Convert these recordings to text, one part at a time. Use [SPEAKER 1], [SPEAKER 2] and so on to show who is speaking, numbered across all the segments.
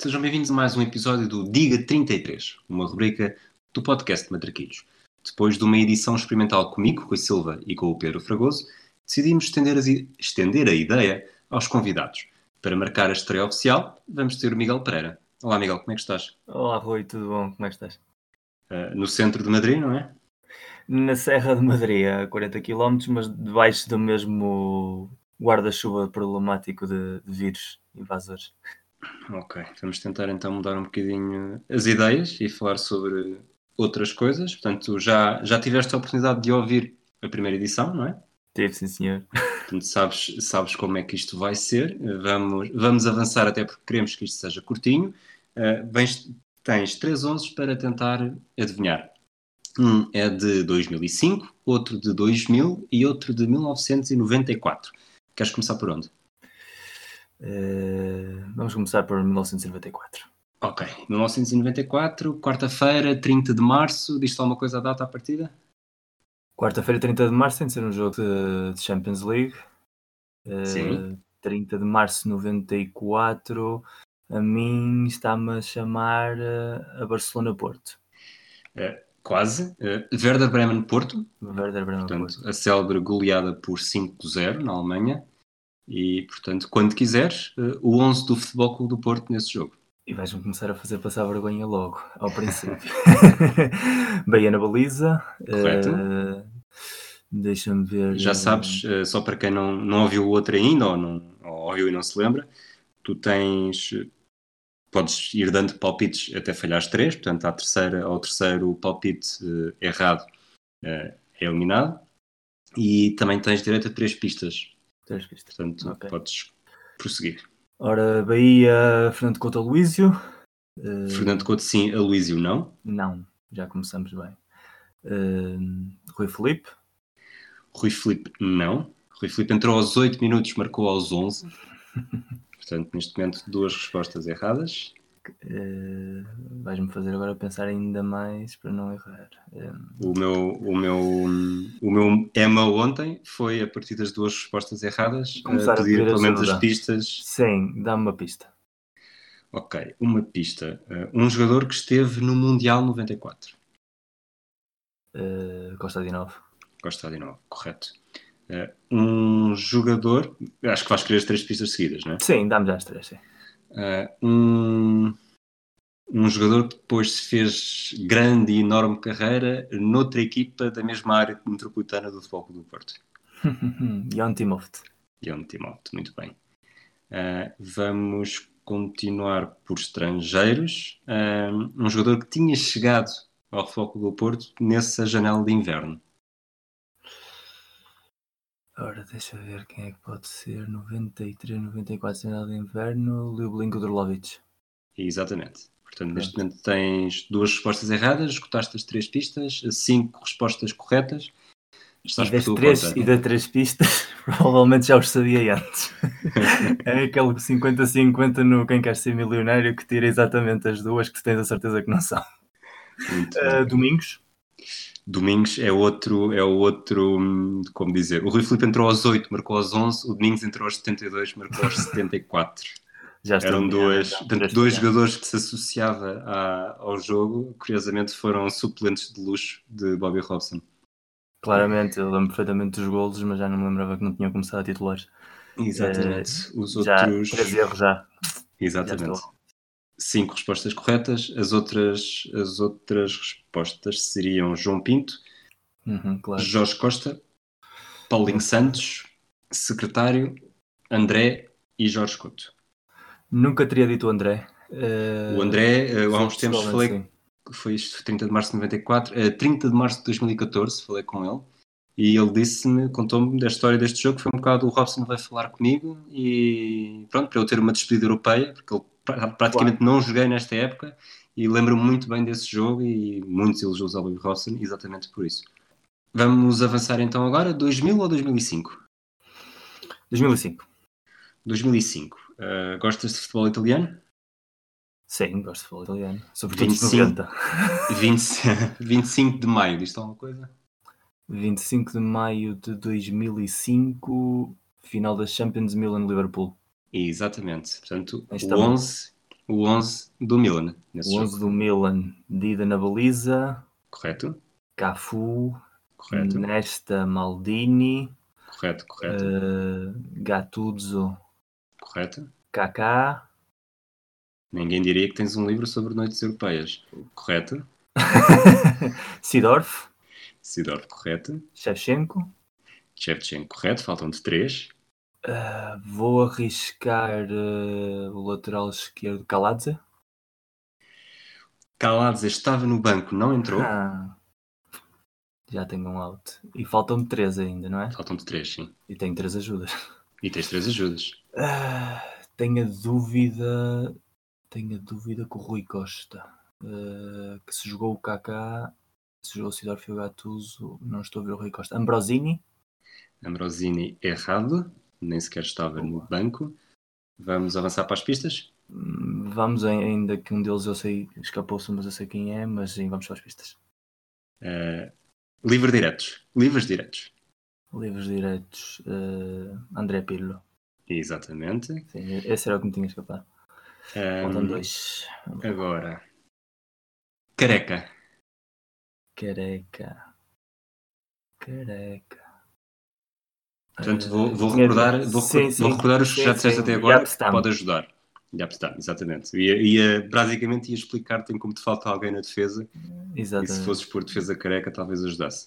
[SPEAKER 1] Sejam bem-vindos a mais um episódio do Diga 33, uma rubrica do podcast Matraquilhos. Depois de uma edição experimental comigo, com a Silva e com o Pedro Fragoso, decidimos estender, estender a ideia aos convidados. Para marcar a estreia oficial, vamos ter o Miguel Pereira. Olá, Miguel, como é que estás?
[SPEAKER 2] Olá, Rui, tudo bom? Como é que estás?
[SPEAKER 1] Uh, no centro de Madrid, não é?
[SPEAKER 2] Na Serra de Madrid, a 40 km, mas debaixo do mesmo guarda-chuva problemático de, de vírus invasores.
[SPEAKER 1] Ok, vamos tentar então mudar um bocadinho as ideias e falar sobre outras coisas. Portanto, já, já tiveste a oportunidade de ouvir a primeira edição, não é?
[SPEAKER 2] Tive, sim, senhor.
[SPEAKER 1] Portanto, sabes, sabes como é que isto vai ser. Vamos, vamos avançar até porque queremos que isto seja curtinho. Uh, vens, tens três onzes para tentar adivinhar. Um é de 2005, outro de 2000 e outro de 1994. Queres começar por onde?
[SPEAKER 2] Uh, vamos começar por 1994.
[SPEAKER 1] Ok, 1994, quarta-feira, 30 de março. Diz-te alguma coisa a data à partida?
[SPEAKER 2] Quarta-feira, 30 de março, tem de ser um jogo de, de Champions League. Uh, Sim. 30 de março de 94. A mim está-me a chamar uh, a Barcelona-Porto.
[SPEAKER 1] É, quase. Uh, Werder Bremen-Porto.
[SPEAKER 2] Werder
[SPEAKER 1] Bremen-Porto. A célebre goleada por 5-0 na Alemanha. E, portanto, quando quiseres, uh, o 11 do Futebol Clube do Porto nesse jogo.
[SPEAKER 2] E vais-me começar a fazer passar vergonha logo, ao princípio. Bahia na baliza.
[SPEAKER 1] Correto. Uh,
[SPEAKER 2] Deixa-me ver.
[SPEAKER 1] Já sabes, uh, só para quem não, não ouviu o outro ainda, ou, não, ou ouviu e não se lembra, tu tens. Podes ir dando palpites até falhar três, portanto, à terceira, ao terceiro palpite uh, errado é eliminado. E também tens direito a três pistas
[SPEAKER 2] Três.
[SPEAKER 1] Portanto, okay. podes prosseguir.
[SPEAKER 2] Ora, Bahia, Fernando Couto, Aloísio.
[SPEAKER 1] Uh... Fernando Couto, sim, Aloísio, não?
[SPEAKER 2] Não, já começamos bem. Uh... Rui Felipe.
[SPEAKER 1] Rui Felipe, não. Rui Felipe entrou aos 8 minutos, marcou aos 11. Portanto, neste momento, duas respostas erradas.
[SPEAKER 2] Uh, vais-me fazer agora pensar ainda mais para não errar.
[SPEAKER 1] Um... O, meu, o, meu, o meu Emma ontem foi a partir das duas respostas erradas
[SPEAKER 2] Começar a
[SPEAKER 1] pedir pelo menos as pistas.
[SPEAKER 2] Sim, dá-me uma pista.
[SPEAKER 1] Ok, uma pista. Uh, um jogador que esteve no Mundial 94.
[SPEAKER 2] Uh, Costa de Novo.
[SPEAKER 1] Costa de Novo, correto. Uh, um jogador, acho que vais querer as três pistas seguidas, não é?
[SPEAKER 2] Sim, dá-me já as três, sim.
[SPEAKER 1] Uh, um, um jogador que depois se fez grande e enorme carreira noutra equipa da mesma área metropolitana do Futebol do Porto.
[SPEAKER 2] Jan Timoft.
[SPEAKER 1] Jan Timoft, muito bem. Uh, vamos continuar por estrangeiros. Uh, um jogador que tinha chegado ao Futebol do Porto nessa janela de inverno.
[SPEAKER 2] Ora, deixa ver quem é que pode ser. 93, 94, janela de inverno. Ljublinko Drlovic.
[SPEAKER 1] Exatamente. Portanto, neste momento tens duas respostas erradas, escutaste as três pistas, cinco respostas corretas.
[SPEAKER 2] Estás e, das três, conta, e das três pistas, provavelmente já os sabia antes. é aquele 50-50 no Quem Quer Ser Milionário que tira exatamente as duas que tens a certeza que não são. Uh, domingos?
[SPEAKER 1] Domingos é outro, é outro, como dizer, o Rui Filipe entrou aos 8, marcou aos 11, o Domingos entrou aos 72, marcou aos 74. Já Eram duas, portanto, dois jogadores que se associava ao jogo, curiosamente foram suplentes de luxo de Bobby Robson.
[SPEAKER 2] Claramente, eu lembro perfeitamente dos golos, mas já não me lembrava que não tinham começado a titulares.
[SPEAKER 1] Exatamente.
[SPEAKER 2] Uh, Os já, outros. Três erros já.
[SPEAKER 1] Exatamente. Já Cinco respostas corretas, as outras, as outras respostas seriam João Pinto,
[SPEAKER 2] uhum, claro.
[SPEAKER 1] Jorge Costa, Paulinho Santos, secretário, André e Jorge Couto.
[SPEAKER 2] Nunca teria dito o André. Uh,
[SPEAKER 1] o André, uh, há uns tempos falei, que foi isto, 30 de março de 94, uh, 30 de março de 2014, falei com ele, e ele disse-me, contou-me da história deste jogo, foi um bocado o Robson vai falar comigo, e pronto, para eu ter uma despedida europeia, porque ele praticamente claro. não joguei nesta época, e lembro-me muito bem desse jogo, e muitos elogios ao Louis Robson, exatamente por isso. Vamos avançar então agora, 2000 ou 2005?
[SPEAKER 2] 2005.
[SPEAKER 1] 2005. Uh, gostas de futebol italiano?
[SPEAKER 2] Sim, gosto de futebol italiano. Sobretudo 25, 90.
[SPEAKER 1] 20, 25 de maio, diz alguma coisa?
[SPEAKER 2] 25 de maio de 2005, final da Champions Milan-Liverpool.
[SPEAKER 1] Exatamente. Portanto, o 11, o 11 do Milan.
[SPEAKER 2] o 11 jogo. do Milan, Dida na baliza.
[SPEAKER 1] Correto.
[SPEAKER 2] Cafu. Correto. Nesta Maldini.
[SPEAKER 1] Correto, correto.
[SPEAKER 2] Uh, Gattuso.
[SPEAKER 1] Correto.
[SPEAKER 2] Kaká.
[SPEAKER 1] Ninguém diria que tens um livro sobre noites europeias. Correto.
[SPEAKER 2] Sidorf.
[SPEAKER 1] Sidorf, correto.
[SPEAKER 2] Shevchenko.
[SPEAKER 1] Shevchenko, correto. Faltam-te três.
[SPEAKER 2] Uh, vou arriscar uh, o lateral esquerdo Kaladze.
[SPEAKER 1] Kaladze estava no banco, não entrou.
[SPEAKER 2] Ah, já tenho um out. E faltam-me três ainda, não é?
[SPEAKER 1] Faltam-te três, sim.
[SPEAKER 2] E tenho três ajudas.
[SPEAKER 1] E tens três ajudas.
[SPEAKER 2] Uh, tenho a dúvida. Tenho a dúvida com o Rui Costa. que se jogou o Kaká, se jogou o Sidorf e o Gattuso, não estou a ver o Rui Costa. Ambrosini.
[SPEAKER 1] Ambrosini errado nem sequer estava no banco. Vamos avançar para as pistas?
[SPEAKER 2] Hum, vamos, ainda que um deles eu sei, escapou-se, mas eu sei quem é, mas sim, vamos para as pistas.
[SPEAKER 1] Uh, livre diretos. Livres diretos.
[SPEAKER 2] Livres diretos. Uh, André Pirlo.
[SPEAKER 1] Exatamente.
[SPEAKER 2] Sim, esse era o que me tinha escapado. Um, Faltam dois.
[SPEAKER 1] Agora. Careca.
[SPEAKER 2] Careca. Careca.
[SPEAKER 1] Portanto, vou, vou recordar, vou, sim, sim, vou recordar os que já disseste até agora, pode ajudar. Yapstam, exatamente. Ia, ia, basicamente ia explicar-te como te falta alguém na defesa. Exatamente. E se fosses por defesa careca, talvez ajudasse.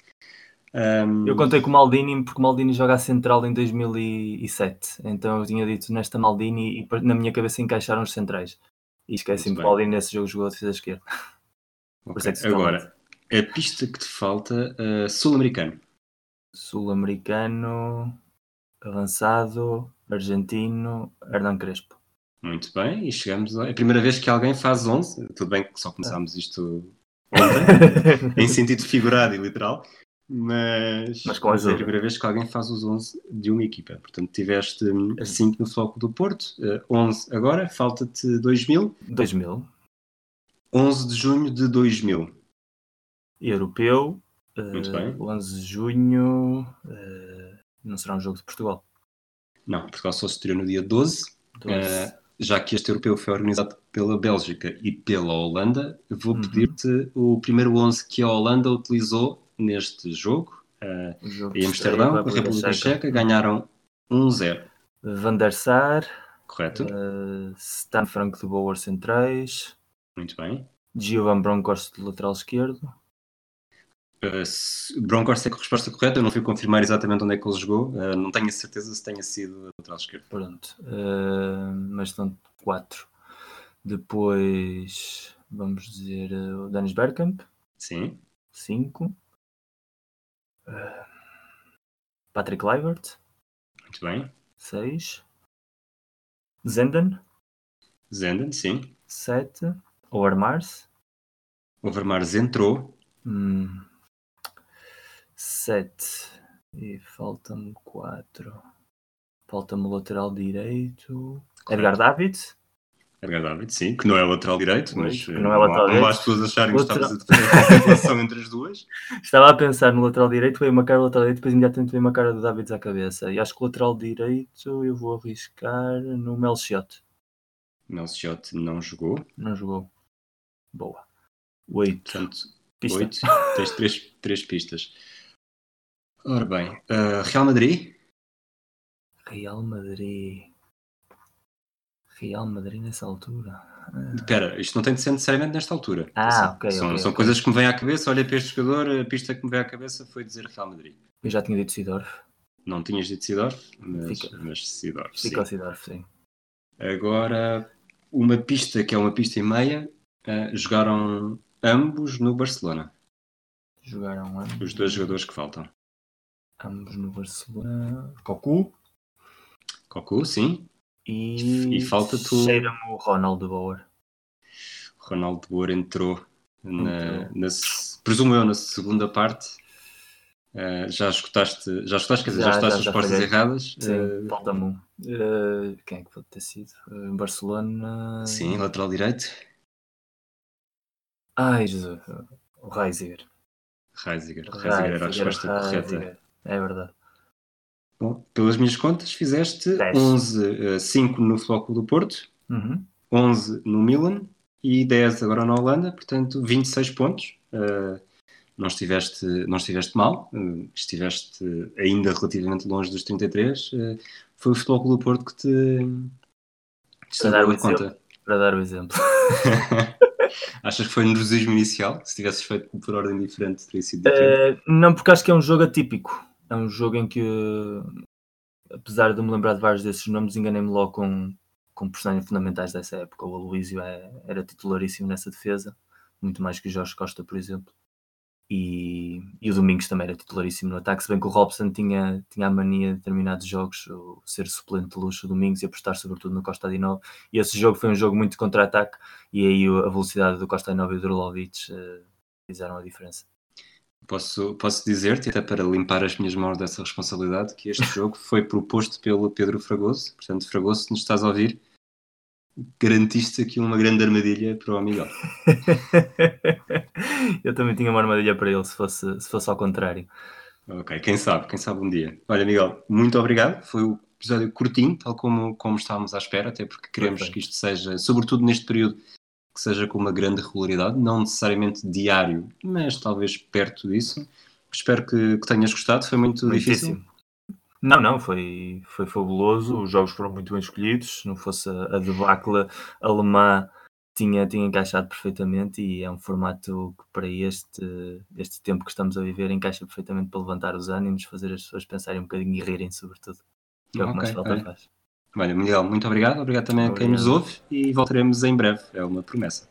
[SPEAKER 2] Um... Eu contei com o Maldini porque o Maldini joga a central em 2007. Então eu tinha dito nesta Maldini e na minha cabeça encaixaram os centrais. E esqueci-me que o Maldini nesse jogo jogou a defesa esquerda.
[SPEAKER 1] Okay. É Agora, a pista que te falta, uh, sul-americano.
[SPEAKER 2] Sul-americano, avançado, argentino, Hernan Crespo.
[SPEAKER 1] Muito bem, e chegamos a... É a primeira vez que alguém faz 11. Tudo bem que só começámos isto ontem, em sentido figurado e literal, mas,
[SPEAKER 2] mas com é
[SPEAKER 1] a primeira vez que alguém faz os 11 de uma equipa. Portanto, tiveste 5 no foco do Porto, 11 agora, falta-te 2000.
[SPEAKER 2] 2000.
[SPEAKER 1] 11 de junho de 2000.
[SPEAKER 2] Europeu,
[SPEAKER 1] muito uh, bem.
[SPEAKER 2] 11 de junho uh, não será um jogo de Portugal.
[SPEAKER 1] Não, Portugal só se estreou no dia 12. 12. Uh, já que este europeu foi organizado pela Bélgica e pela Holanda, vou uhum. pedir-te o primeiro 11 que a Holanda utilizou neste jogo. Uh, jogo em Amsterdão, a República Checa, ganharam 1-0.
[SPEAKER 2] Van der Sar.
[SPEAKER 1] Correto.
[SPEAKER 2] Uh, Stan Frank de Boer centrais.
[SPEAKER 1] Muito bem.
[SPEAKER 2] Giovan Bronkhorst de lateral esquerdo.
[SPEAKER 1] Uh, Bronkhorst é a resposta correta, eu não fui confirmar exatamente onde é que ele jogou, uh, não tenho a certeza se tenha sido lateral esquerdo.
[SPEAKER 2] Pronto, uh, mas estão quatro. Depois, vamos dizer, o Dennis Bergkamp.
[SPEAKER 1] Sim.
[SPEAKER 2] Cinco. Patrick Leibert.
[SPEAKER 1] Muito bem.
[SPEAKER 2] Seis. Zenden.
[SPEAKER 1] Zenden, sim.
[SPEAKER 2] Sete. Overmars.
[SPEAKER 1] Overmars entrou.
[SPEAKER 2] Hum. 7 e falta-me 4. Falta-me o lateral direito. Correto. Edgar David.
[SPEAKER 1] Edgar David, sim, que não é lateral direito, mas
[SPEAKER 2] que não é lateral direito.
[SPEAKER 1] Não as pessoas acharem que estavas a relação entre as duas.
[SPEAKER 2] Estava a pensar no lateral direito, veio uma cara do lateral direito, depois imediatamente veio uma cara do David à cabeça. E acho que o lateral direito eu vou arriscar no Melchiot.
[SPEAKER 1] Melchiot não jogou.
[SPEAKER 2] Não jogou. Boa. 8.
[SPEAKER 1] Portanto, 8. Tens 3, 3 pistas. Ora bem, uh, Real Madrid?
[SPEAKER 2] Real Madrid. Real Madrid nessa altura.
[SPEAKER 1] Ah. Espera, isto não tem de ser necessariamente nesta altura.
[SPEAKER 2] Ah, ok.
[SPEAKER 1] São,
[SPEAKER 2] okay,
[SPEAKER 1] são
[SPEAKER 2] okay.
[SPEAKER 1] coisas que me vêm à cabeça. Olha para este jogador, a pista que me veio à cabeça foi dizer Real Madrid.
[SPEAKER 2] Eu já tinha dito Sidorf.
[SPEAKER 1] Não tinhas dito Sidorf, mas, Fica. mas Sidorf.
[SPEAKER 2] Fica sim. Sidorf, sim.
[SPEAKER 1] Agora, uma pista que é uma pista e meia, uh, jogaram ambos no Barcelona.
[SPEAKER 2] Jogaram ambos.
[SPEAKER 1] Os dois jogadores que faltam.
[SPEAKER 2] Ambos no Barcelona. Cocu.
[SPEAKER 1] Cocu, sim.
[SPEAKER 2] E,
[SPEAKER 1] e falta tu.
[SPEAKER 2] Cheira-me o Ronaldo Bauer.
[SPEAKER 1] Ronaldo Bauer entrou, na, na, presumo eu, na segunda parte. Uh, já escutaste, já escutaste, quer dizer, já, já escutaste as respostas erradas?
[SPEAKER 2] Sim, uh, falta-me um. Uh, quem é que pode ter sido? Barcelona.
[SPEAKER 1] Sim, lateral direito.
[SPEAKER 2] Ai, Jesus. O Reisiger.
[SPEAKER 1] Reisiger. Reisiger era a resposta correta.
[SPEAKER 2] É verdade.
[SPEAKER 1] Bom, pelas minhas contas, fizeste 10. 11, uh, 5 no Flóculo do Porto,
[SPEAKER 2] uhum.
[SPEAKER 1] 11 no Milan e 10 agora na Holanda, portanto 26 pontos. Uh, não estiveste, não estiveste mal, uh, estiveste ainda relativamente longe dos 33. Uh, foi o Futebol Clube do Porto que te,
[SPEAKER 2] te para, dar o conta. para dar o exemplo.
[SPEAKER 1] Achas que foi nervosismo inicial? Se tivesses feito por ordem diferente, teria sido diferente?
[SPEAKER 2] Não, porque acho que é um jogo atípico. É um jogo em que, apesar de me lembrar de vários desses nomes, enganei-me logo com, com personagens fundamentais dessa época. O Aloísio é, era titularíssimo nessa defesa, muito mais que o Jorge Costa, por exemplo. E, e, o Domingos também era titularíssimo no ataque, se bem que o Robson tinha, tinha a mania de determinados jogos o ser suplente de luxo Domingos e apostar sobretudo no Costa Dinov e esse jogo foi um jogo muito contra-ataque e aí a velocidade do Costa Dinov e do Drolovic uh, fizeram a diferença.
[SPEAKER 1] Posso, posso dizer-te, até para limpar as minhas mãos dessa responsabilidade, que este jogo foi proposto pelo Pedro Fragoso, portanto Fragoso, se nos estás a ouvir, garantiste aqui uma grande armadilha para o Miguel.
[SPEAKER 2] eu também tinha uma armadilha para ele se fosse, se fosse ao contrário.
[SPEAKER 1] Ok, quem sabe, quem sabe um dia. Olha, Miguel, muito obrigado. Foi o episódio curtinho, tal como, como estávamos à espera, até porque queremos Perfeito. que isto seja, sobretudo neste período, que seja com uma grande regularidade, não necessariamente diário, mas talvez perto disso. Espero que, que tenhas gostado, foi muito Muitíssimo. difícil.
[SPEAKER 2] Não, não, foi, foi fabuloso. Os jogos foram muito bem escolhidos. Se não fosse a, a debacle alemã, tinha, tinha encaixado perfeitamente. E é um formato que, para este, este tempo que estamos a viver, encaixa perfeitamente para levantar os ânimos, fazer as pessoas pensarem um bocadinho e rirem, sobretudo. Que é o que mais falta faz.
[SPEAKER 1] Olha, Miguel, muito obrigado. Obrigado também obrigado. a quem nos ouve e voltaremos em breve. É uma promessa.